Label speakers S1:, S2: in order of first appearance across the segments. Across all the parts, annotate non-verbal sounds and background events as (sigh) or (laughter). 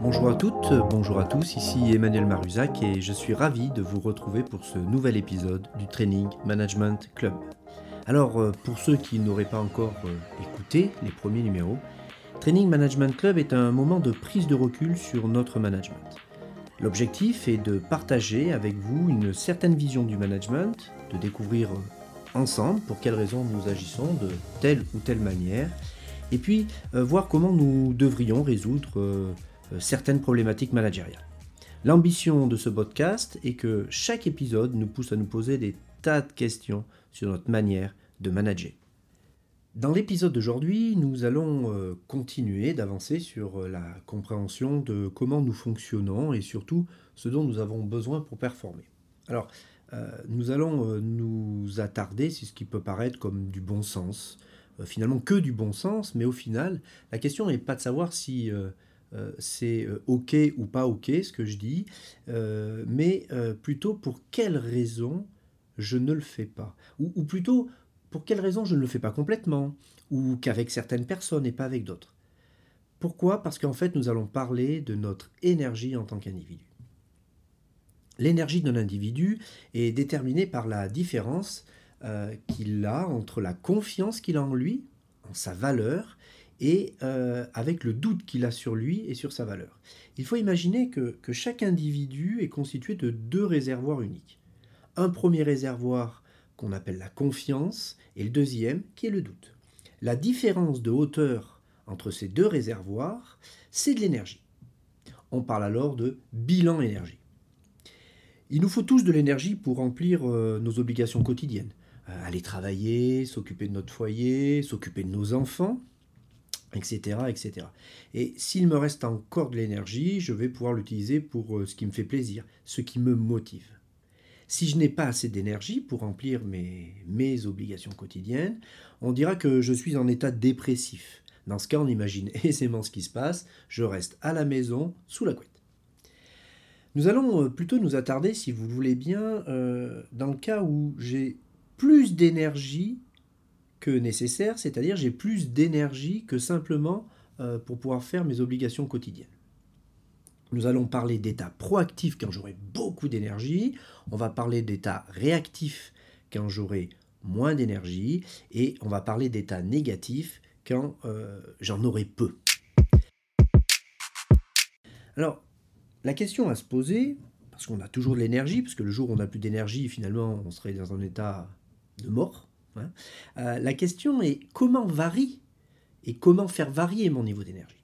S1: Bonjour à toutes, bonjour à tous, ici Emmanuel Maruzac et je suis ravi de vous retrouver pour ce nouvel épisode du Training Management Club. Alors, euh, pour ceux qui n'auraient pas encore euh, écouté les premiers numéros, Training Management Club est un moment de prise de recul sur notre management. L'objectif est de partager avec vous une certaine vision du management, de découvrir ensemble pour quelles raisons nous agissons de telle ou telle manière, et puis voir comment nous devrions résoudre certaines problématiques managériales. L'ambition de ce podcast est que chaque épisode nous pousse à nous poser des tas de questions sur notre manière de manager. Dans l'épisode d'aujourd'hui, nous allons euh, continuer d'avancer sur euh, la compréhension de comment nous fonctionnons et surtout ce dont nous avons besoin pour performer. Alors, euh, nous allons nous attarder sur ce qui peut paraître comme du bon sens, finalement que du bon sens, mais au final, la question n'est pas de savoir si c'est OK ou pas OK ce que je dis, mais plutôt pour quelles raisons je ne le fais pas? Ou, plutôt, pour quelles raisons je ne le fais pas complètement, ou qu'avec certaines personnes et pas avec d'autres? Pourquoi? Parce qu'en fait, nous allons parler de notre énergie en tant qu'individu. L'énergie d'un individu est déterminée par la différence euh, qu'il a entre la confiance qu'il a en lui, en sa valeur, et euh, avec le doute qu'il a sur lui et sur sa valeur. Il faut imaginer que chaque individu est constitué de deux réservoirs uniques un premier réservoir qu'on appelle la confiance et le deuxième qui est le doute. La différence de hauteur entre ces deux réservoirs, c'est de l'énergie. On parle alors de bilan énergie. Il nous faut tous de l'énergie pour remplir euh, nos obligations quotidiennes. Euh, aller travailler, s'occuper de notre foyer, s'occuper de nos enfants, etc. etc. Et s'il me reste encore de l'énergie, je vais pouvoir l'utiliser pour euh, ce qui me fait plaisir, ce qui me motive. Si je n'ai pas assez d'énergie pour remplir mes, mes obligations quotidiennes, on dira que je suis en état dépressif. Dans ce cas, on imagine (laughs) aisément ce qui se passe, je reste à la maison sous la couette. Nous allons euh, plutôt nous attarder, si vous le voulez bien, euh, dans le cas où j'ai plus d'énergie que nécessaire, c'est-à-dire j'ai plus d'énergie que simplement euh, pour pouvoir faire mes obligations quotidiennes. Nous allons parler d'état proactif quand j'aurai beaucoup d'énergie. On va parler d'état réactif quand j'aurai moins d'énergie. Et on va parler d'état négatif quand j'en aurai peu. Alors, la question à se poser, parce qu'on a toujours de l'énergie, parce que le jour où on n'a plus d'énergie, finalement, on serait dans un état de mort. Hein, euh, la question est comment varie et comment faire varier mon niveau d'énergie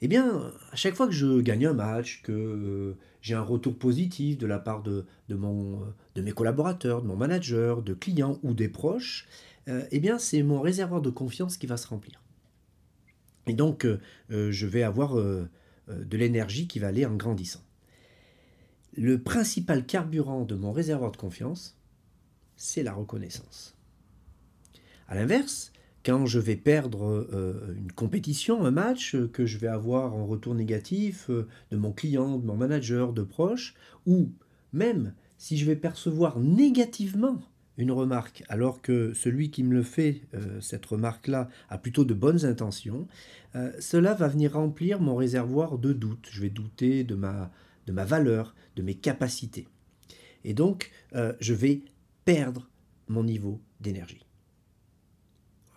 S1: eh bien, à chaque fois que je gagne un match, que euh, j'ai un retour positif de la part de, mon, euh, de mes collaborateurs, de mon manager, de clients ou des proches, eh bien, c'est mon réservoir de confiance qui va se remplir. Et donc, je vais avoir de l'énergie qui va aller en grandissant. Le principal carburant de mon réservoir de confiance, c'est la reconnaissance. A l'inverse, quand je vais perdre euh, une compétition, un match, euh, que je vais avoir en retour négatif euh, de mon client, de mon manager, de proches, ou même si je vais percevoir négativement une remarque, alors que celui qui me le fait, cette remarque-là, a plutôt de bonnes intentions, cela va venir remplir mon réservoir de doute. Je vais douter de ma, de ma valeur, de mes capacités. Et donc, je vais perdre mon niveau d'énergie.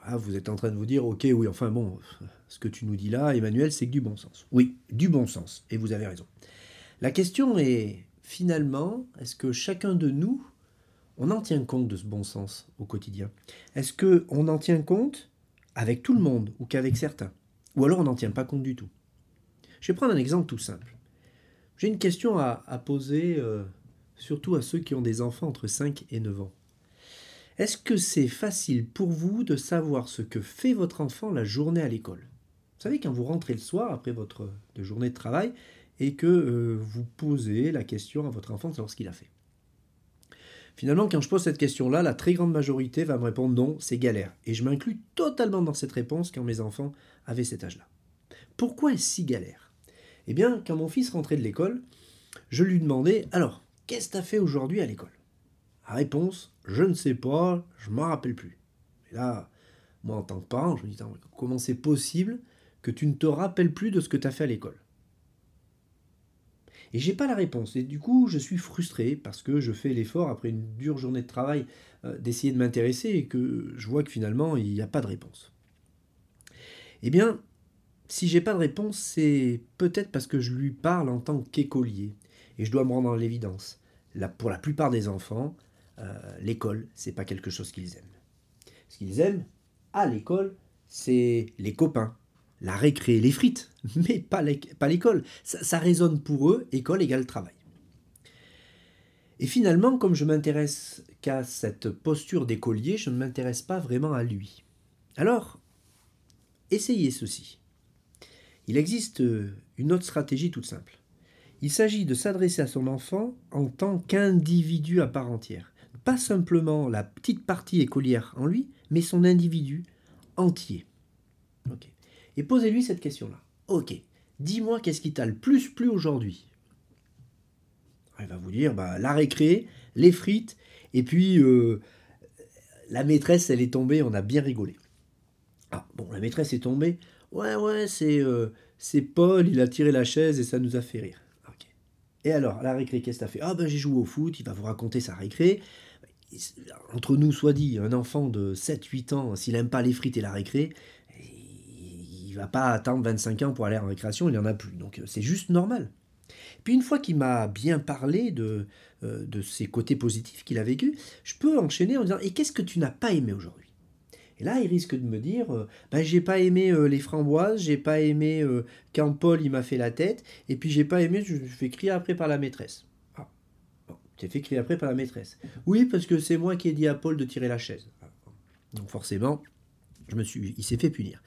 S1: Ah, vous êtes en train de vous dire, ok, oui, enfin bon, (laughs) ce que tu nous dis là, Emmanuel, c'est que du bon sens. Oui, du bon sens, et vous avez raison. La question est, finalement, est-ce que chacun de nous, on en tient compte de ce bon sens au quotidien Est-ce qu'on en tient compte avec tout le monde ou qu'avec certains? Ou alors on n'en tient pas compte du tout? Je vais prendre un exemple tout simple. J'ai une question à, poser euh, surtout à ceux qui ont des enfants entre 5 et 9 ans. Est-ce que c'est facile pour vous de savoir ce que fait votre enfant la journée à l'école? Vous savez, quand vous rentrez le soir après votre journée de travail et que euh, vous posez la question à votre enfant de savoir ce qu'il a fait. Finalement, quand je pose cette question-là, la très grande majorité va me répondre non, c'est galère. Et je m'inclus totalement dans cette réponse quand mes enfants avaient cet âge-là. Pourquoi est-ce si galère? Eh bien, quand mon fils rentrait de l'école, je lui demandais alors, qu'est-ce que tu as fait aujourd'hui à l'école? Réponse je ne sais pas, je m'en rappelle plus. Et là, moi en tant que parent, je me dis, comment c'est possible que tu ne te rappelles plus de ce que tu as fait à l'école? Et j'ai pas la réponse. Et du coup, je suis frustré parce que je fais l'effort, après une dure journée de travail, euh, d'essayer de m'intéresser et que je vois que finalement, il n'y a pas de réponse. Eh bien, si j'ai pas de réponse, c'est peut-être parce que je lui parle en tant qu'écolier. Et je dois me rendre en l'évidence. pour la plupart des enfants, euh, l'école, c'est pas quelque chose qu'ils aiment. Ce qu'ils aiment à l'école, c'est les copains, la récré, les frites, (laughs) mais pas l'école. Ça, ça résonne pour eux, école égale travail. Et finalement, comme je m'intéresse qu'à cette posture d'écolier, je ne m'intéresse pas vraiment à lui. Alors, essayez ceci. Il existe une autre stratégie toute simple. Il s'agit de s'adresser à son enfant en tant qu'individu à part entière. Pas simplement la petite partie écolière en lui, mais son individu entier. Et posez-lui cette question-là. Ok, dis-moi qu'est-ce qui t'a le plus plu aujourd'hui? Il va vous dire bah, la récré, les frites, et puis euh, la maîtresse, elle est tombée, on a bien rigolé. Ah, bon, la maîtresse est tombée. Ouais, ouais, c'est euh, Paul, il a tiré la chaise et ça nous a fait rire. Et alors, la récré, qu'est-ce que t'as fait? Ah ben j'ai joué au foot, il va vous raconter sa récré. Entre nous, soit dit, un enfant de 7-8 ans, s'il n'aime pas les frites et la récré, il va pas attendre 25 ans pour aller en récréation, il n'y en a plus. Donc c'est juste normal. Puis une fois qu'il m'a bien parlé de, euh, de ses côtés positifs qu'il a vécu, je peux enchaîner en disant Et qu'est-ce que tu n'as pas aimé aujourd'hui? Et là, il risque de me dire, euh, ben, j'ai pas aimé euh, les framboises, j'ai pas aimé euh, quand Paul il m'a fait la tête, et puis j'ai pas aimé, je me fais crier après par la maîtresse. Ah, bon, t'es fait crier après par la maîtresse. Oui, parce que c'est moi qui ai dit à Paul de tirer la chaise. Ah, donc forcément, je me suis, il s'est fait punir.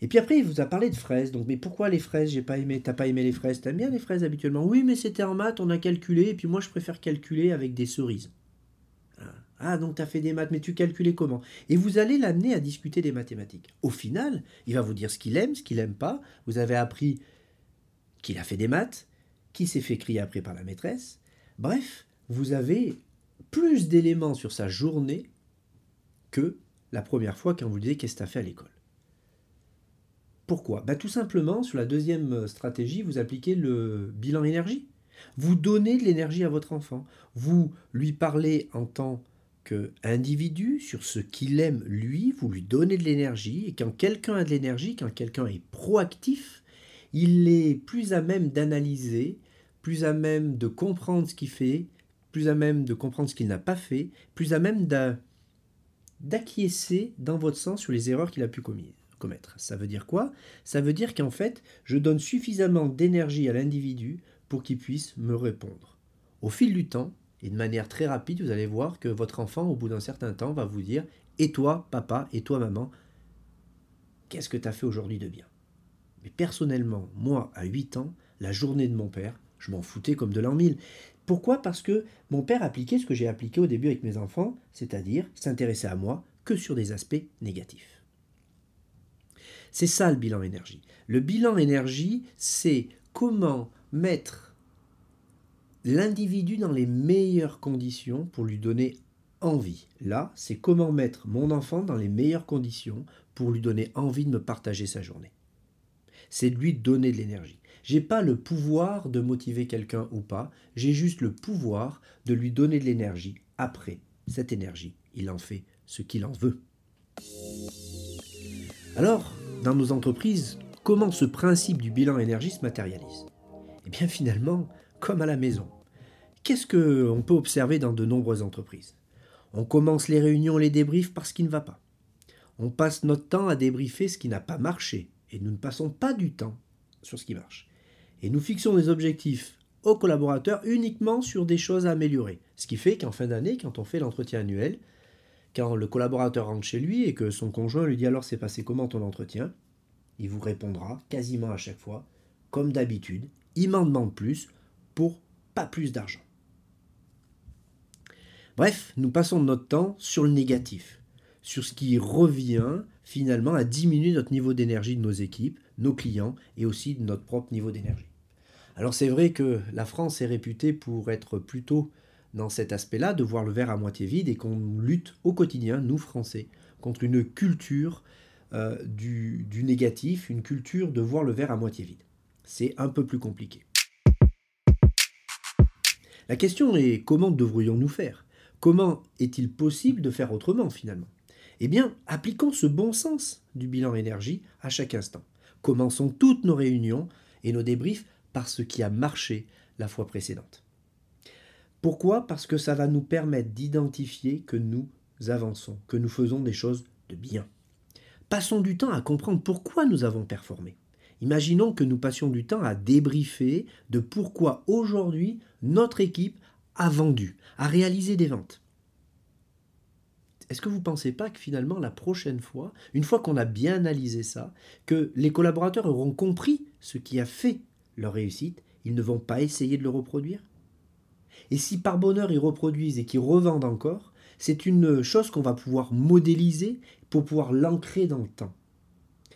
S1: Et puis après, il vous a parlé de fraises. Donc, mais pourquoi les fraises? J'ai pas aimé. T'as pas aimé les fraises? T'aimes bien les fraises habituellement? Oui, mais c'était en maths, on a calculé. Et puis moi, je préfère calculer avec des cerises. Ah, donc tu as fait des maths, mais tu calculais comment? Et vous allez l'amener à discuter des mathématiques. Au final, il va vous dire ce qu'il aime, ce qu'il n'aime pas. Vous avez appris qu'il a fait des maths, qu'il s'est fait crier après par la maîtresse. Bref, vous avez plus d'éléments sur sa journée que la première fois quand vous lui disiez qu'est-ce que tu as fait à l'école. Pourquoi? Bah, Tout simplement, sur la deuxième stratégie, vous appliquez le bilan énergie. Vous donnez de l'énergie à votre enfant. Vous lui parlez en tant que individu, sur ce qu'il aime lui, vous lui donnez de l'énergie, et quand quelqu'un a de l'énergie, quand quelqu'un est proactif, il est plus à même d'analyser, plus à même de comprendre ce qu'il fait, plus à même de comprendre ce qu'il n'a pas fait, plus à même d'acquiescer dans votre sens sur les erreurs qu'il a pu commettre. Ça veut dire quoi? Ça veut dire qu'en fait, je donne suffisamment d'énergie à l'individu pour qu'il puisse me répondre. Au fil du temps, et de manière très rapide, vous allez voir que votre enfant, au bout d'un certain temps, va vous dire Et toi, papa, et toi, maman, qu'est-ce que tu as fait aujourd'hui de bien? Mais personnellement, moi, à 8 ans, la journée de mon père, je m'en foutais comme de l'an 1000. Pourquoi? Parce que mon père appliquait ce que j'ai appliqué au début avec mes enfants, c'est-à-dire s'intéresser à moi que sur des aspects négatifs. C'est ça le bilan énergie. Le bilan énergie, c'est comment mettre l'individu dans les meilleures conditions pour lui donner envie. Là, c'est comment mettre mon enfant dans les meilleures conditions pour lui donner envie de me partager sa journée. C'est de lui donner de l'énergie. J'ai pas le pouvoir de motiver quelqu'un ou pas, j'ai juste le pouvoir de lui donner de l'énergie. Après, cette énergie, il en fait ce qu'il en veut. Alors, dans nos entreprises, comment ce principe du bilan énergie se matérialise Eh bien finalement, comme à la maison. Qu'est-ce qu'on peut observer dans de nombreuses entreprises? On commence les réunions, les débriefs parce qu'il ne va pas. On passe notre temps à débriefer ce qui n'a pas marché et nous ne passons pas du temps sur ce qui marche. Et nous fixons des objectifs aux collaborateurs uniquement sur des choses à améliorer. Ce qui fait qu'en fin d'année, quand on fait l'entretien annuel, quand le collaborateur rentre chez lui et que son conjoint lui dit alors c'est passé comment ton entretien, il vous répondra quasiment à chaque fois, comme d'habitude, il m'en demande plus, pour pas plus d'argent. Bref, nous passons notre temps sur le négatif, sur ce qui revient finalement à diminuer notre niveau d'énergie de nos équipes, nos clients et aussi de notre propre niveau d'énergie. Alors c'est vrai que la France est réputée pour être plutôt dans cet aspect-là, de voir le verre à moitié vide et qu'on lutte au quotidien, nous Français, contre une culture euh, du, du négatif, une culture de voir le verre à moitié vide. C'est un peu plus compliqué. La question est comment devrions-nous faire? Comment est-il possible de faire autrement finalement? Eh bien, appliquons ce bon sens du bilan énergie à chaque instant. Commençons toutes nos réunions et nos débriefs par ce qui a marché la fois précédente. Pourquoi? Parce que ça va nous permettre d'identifier que nous avançons, que nous faisons des choses de bien. Passons du temps à comprendre pourquoi nous avons performé. Imaginons que nous passions du temps à débriefer de pourquoi aujourd'hui notre équipe a vendu, a réalisé des ventes. Est-ce que vous ne pensez pas que finalement la prochaine fois, une fois qu'on a bien analysé ça, que les collaborateurs auront compris ce qui a fait leur réussite, ils ne vont pas essayer de le reproduire? Et si par bonheur ils reproduisent et qu'ils revendent encore, c'est une chose qu'on va pouvoir modéliser pour pouvoir l'ancrer dans le temps.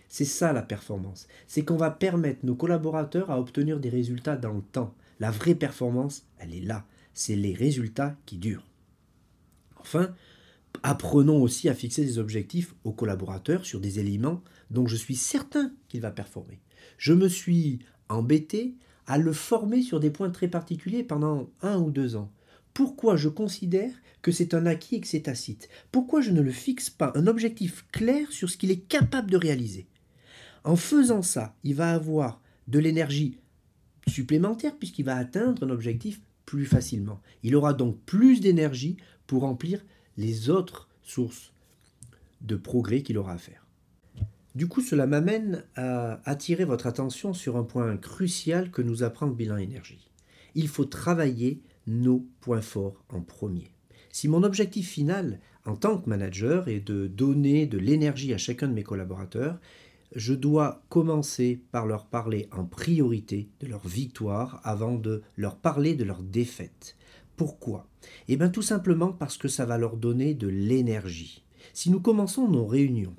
S1: C'est ça la performance. C'est qu'on va permettre nos collaborateurs à obtenir des résultats dans le temps. La vraie performance, elle est là. C'est les résultats qui durent. Enfin, apprenons aussi à fixer des objectifs aux collaborateurs sur des éléments dont je suis certain qu'il va performer. Je me suis embêté à le former sur des points très particuliers pendant un ou deux ans. Pourquoi je considère que c'est un acquis et que c'est tacite? Pourquoi je ne le fixe pas un objectif clair sur ce qu'il est capable de réaliser? En faisant ça, il va avoir de l'énergie supplémentaire puisqu'il va atteindre un objectif plus facilement. Il aura donc plus d'énergie pour remplir les autres sources de progrès qu'il aura à faire. Du coup, cela m'amène à attirer votre attention sur un point crucial que nous apprend bilan énergie. Il faut travailler nos points forts en premier. Si mon objectif final en tant que manager est de donner de l'énergie à chacun de mes collaborateurs, je dois commencer par leur parler en priorité de leur victoire avant de leur parler de leur défaite. Pourquoi? Eh bien tout simplement parce que ça va leur donner de l'énergie. Si nous commençons nos réunions,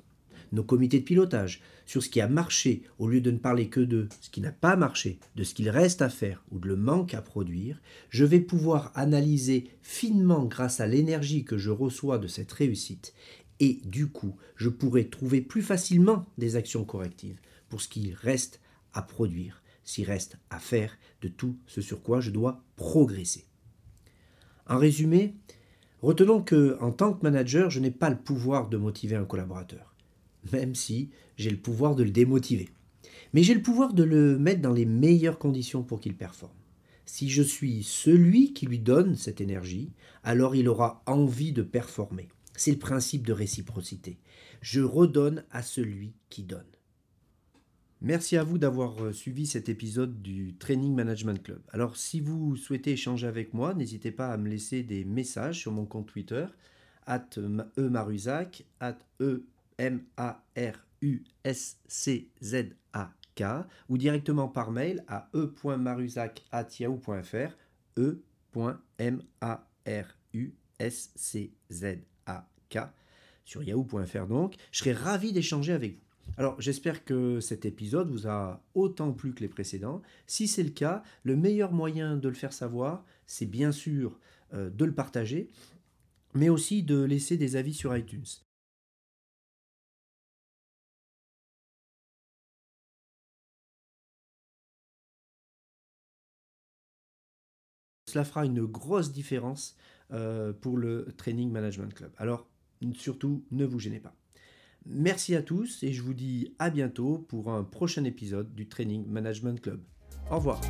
S1: nos comités de pilotage, sur ce qui a marché, au lieu de ne parler que de ce qui n'a pas marché, de ce qu'il reste à faire ou de le manque à produire, je vais pouvoir analyser finement grâce à l'énergie que je reçois de cette réussite et du coup, je pourrai trouver plus facilement des actions correctives pour ce qui reste à produire, s'il reste à faire de tout ce sur quoi je dois progresser. En résumé, retenons que en tant que manager, je n'ai pas le pouvoir de motiver un collaborateur, même si j'ai le pouvoir de le démotiver. Mais j'ai le pouvoir de le mettre dans les meilleures conditions pour qu'il performe. Si je suis celui qui lui donne cette énergie, alors il aura envie de performer. C'est le principe de réciprocité. Je redonne à celui qui donne. Merci à vous d'avoir euh, suivi cet épisode du Training Management Club. Alors si vous souhaitez échanger avec moi, n'hésitez pas à me laisser des messages sur mon compte Twitter, at emaruzac, at e m a r u s c z a k ou directement par mail à e.maruzac.yahoo.fr e.m-a-r-u-s-c-z sur yahoo.fr donc. Je serais ravi d'échanger avec vous. Alors j'espère que cet épisode vous a autant plu que les précédents. Si c'est le cas, le meilleur moyen de le faire savoir, c'est bien sûr euh, de le partager, mais aussi de laisser des avis sur iTunes. Cela fera une grosse différence euh, pour le Training Management Club. Alors, surtout, ne vous gênez pas. Merci à tous et je vous dis à bientôt pour un prochain épisode du Training Management Club. Au revoir.